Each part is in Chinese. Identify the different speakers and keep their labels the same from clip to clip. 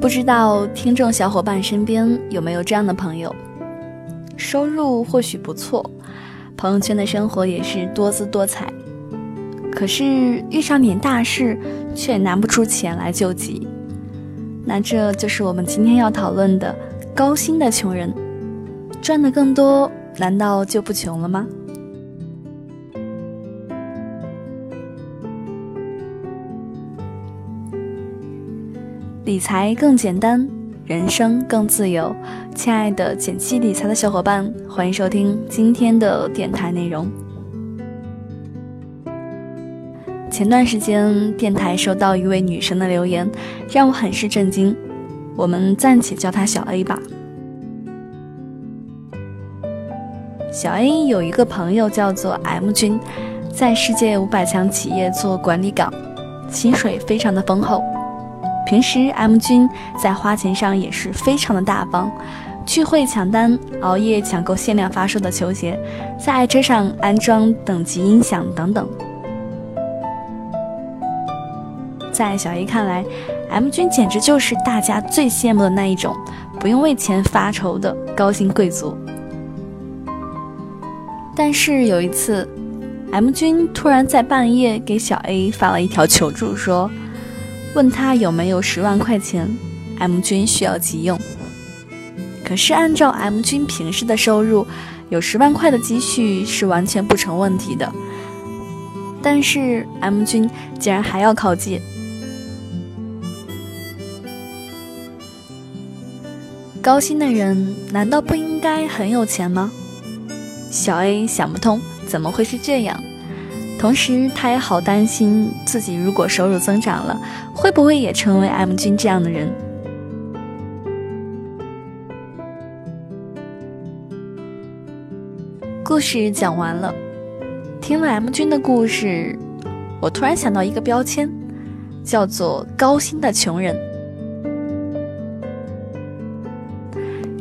Speaker 1: 不知道听众小伙伴身边有没有这样的朋友？收入或许不错，朋友圈的生活也是多姿多彩，可是遇上点大事却拿不出钱来救急。那这就是我们今天要讨论的高薪的穷人，赚的更多，难道就不穷了吗？理财更简单，人生更自由。亲爱的简七理财的小伙伴，欢迎收听今天的电台内容。前段时间，电台收到一位女生的留言，让我很是震惊。我们暂且叫她小 A 吧。小 A 有一个朋友叫做 M 君，在世界五百强企业做管理岗，薪水非常的丰厚。平时 M 君在花钱上也是非常的大方，聚会抢单，熬夜抢购限量发售的球鞋，在爱车上安装等级音响等等。在小 A 看来，M 君简直就是大家最羡慕的那一种，不用为钱发愁的高薪贵族。但是有一次，M 君突然在半夜给小 A 发了一条求助，说。问他有没有十万块钱，M 君需要急用。可是按照 M 君平时的收入，有十万块的积蓄是完全不成问题的。但是 M 君竟然还要靠借。高薪的人难道不应该很有钱吗？小 A 想不通，怎么会是这样？同时，他也好担心自己如果收入增长了，会不会也成为 M 君这样的人？故事讲完了，听了 M 君的故事，我突然想到一个标签，叫做“高薪的穷人”。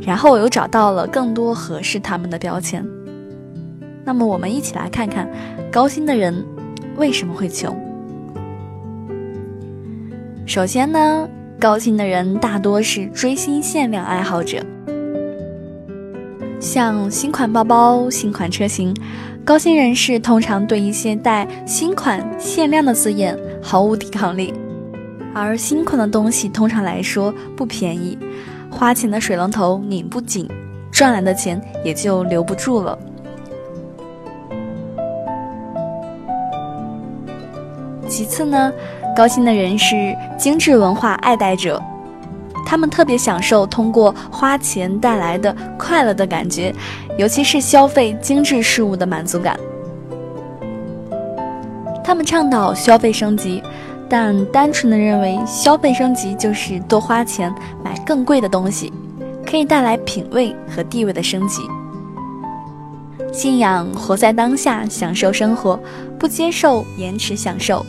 Speaker 1: 然后我又找到了更多合适他们的标签。那么，我们一起来看看。高薪的人为什么会穷？首先呢，高薪的人大多是追星限量爱好者，像新款包包、新款车型，高薪人士通常对一些带“新款”“限量”的字眼毫无抵抗力，而新款的东西通常来说不便宜，花钱的水龙头拧不紧，赚来的钱也就留不住了。其次呢，高薪的人是精致文化爱戴者，他们特别享受通过花钱带来的快乐的感觉，尤其是消费精致事物的满足感。他们倡导消费升级，但单纯的认为消费升级就是多花钱买更贵的东西，可以带来品味和地位的升级。信仰活在当下，享受生活，不接受延迟享受。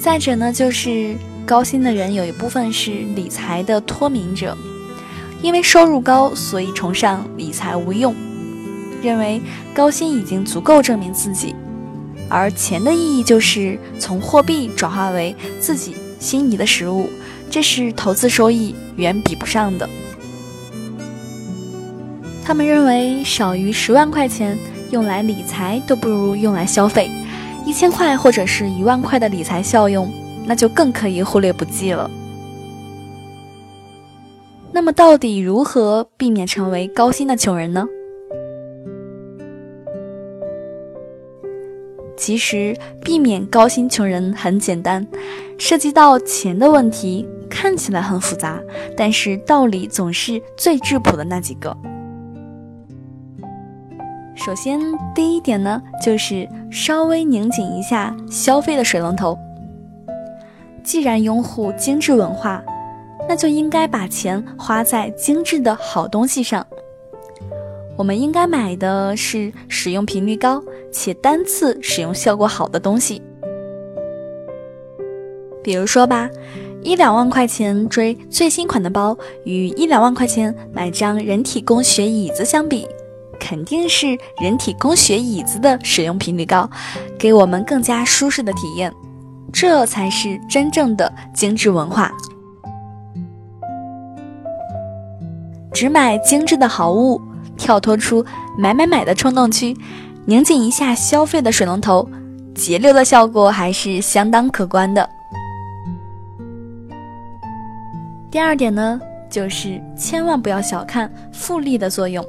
Speaker 1: 再者呢，就是高薪的人有一部分是理财的脱敏者，因为收入高，所以崇尚理财无用，认为高薪已经足够证明自己，而钱的意义就是从货币转化为自己心仪的食物，这是投资收益远比不上的。他们认为少于十万块钱用来理财都不如用来消费。一千块或者是一万块的理财效用，那就更可以忽略不计了。那么，到底如何避免成为高薪的穷人呢？其实，避免高薪穷人很简单，涉及到钱的问题，看起来很复杂，但是道理总是最质朴的那几个。首先，第一点呢，就是稍微拧紧一下消费的水龙头。既然拥护精致文化，那就应该把钱花在精致的好东西上。我们应该买的是使用频率高且单次使用效果好的东西。比如说吧，一两万块钱追最新款的包，与一两万块钱买张人体工学椅子相比。肯定是人体工学椅子的使用频率高，给我们更加舒适的体验。这才是真正的精致文化。只买精致的好物，跳脱出买买买的冲动区，拧紧一下消费的水龙头，节流的效果还是相当可观的。第二点呢，就是千万不要小看复利的作用。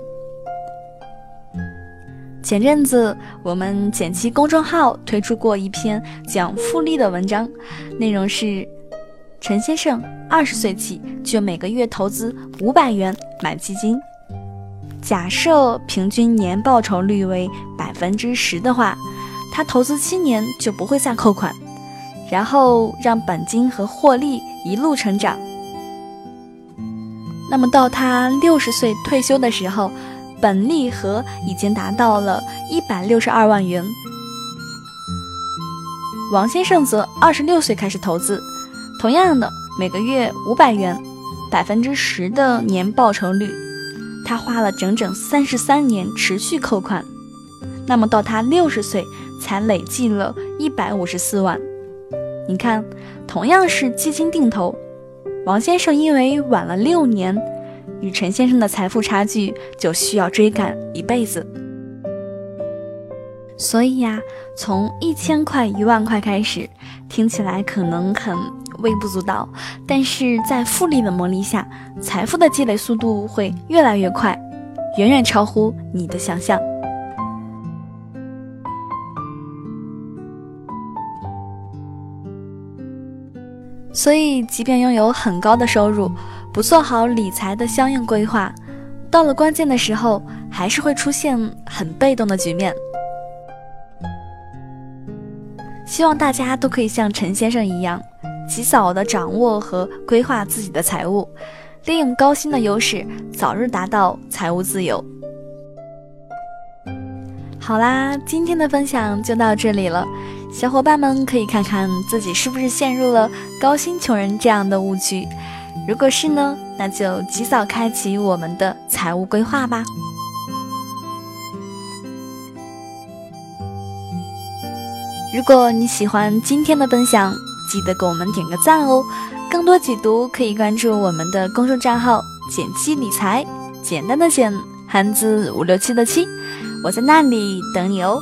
Speaker 1: 前阵子我们简七公众号推出过一篇讲复利的文章，内容是陈先生二十岁起就每个月投资五百元买基金，假设平均年报酬率为百分之十的话，他投资七年就不会再扣款，然后让本金和获利一路成长。那么到他六十岁退休的时候，本利和已经达到了一百六十二万元。王先生则二十六岁开始投资，同样的每个月五百元，百分之十的年报酬率，他花了整整三十三年持续扣款，那么到他六十岁才累计了一百五十四万。你看，同样是基金定投。王先生因为晚了六年，与陈先生的财富差距就需要追赶一辈子。所以呀，从一千块、一万块开始，听起来可能很微不足道，但是在复利的魔力下，财富的积累速度会越来越快，远远超乎你的想象。所以，即便拥有很高的收入，不做好理财的相应规划，到了关键的时候，还是会出现很被动的局面。希望大家都可以像陈先生一样，及早的掌握和规划自己的财务，利用高薪的优势，早日达到财务自由。好啦，今天的分享就到这里了。小伙伴们可以看看自己是不是陷入了高薪穷人这样的误区，如果是呢，那就及早开启我们的财务规划吧。如果你喜欢今天的分享，记得给我们点个赞哦。更多解读可以关注我们的公众账号“简七理财”，简单的简，汉字五六七的七，我在那里等你哦。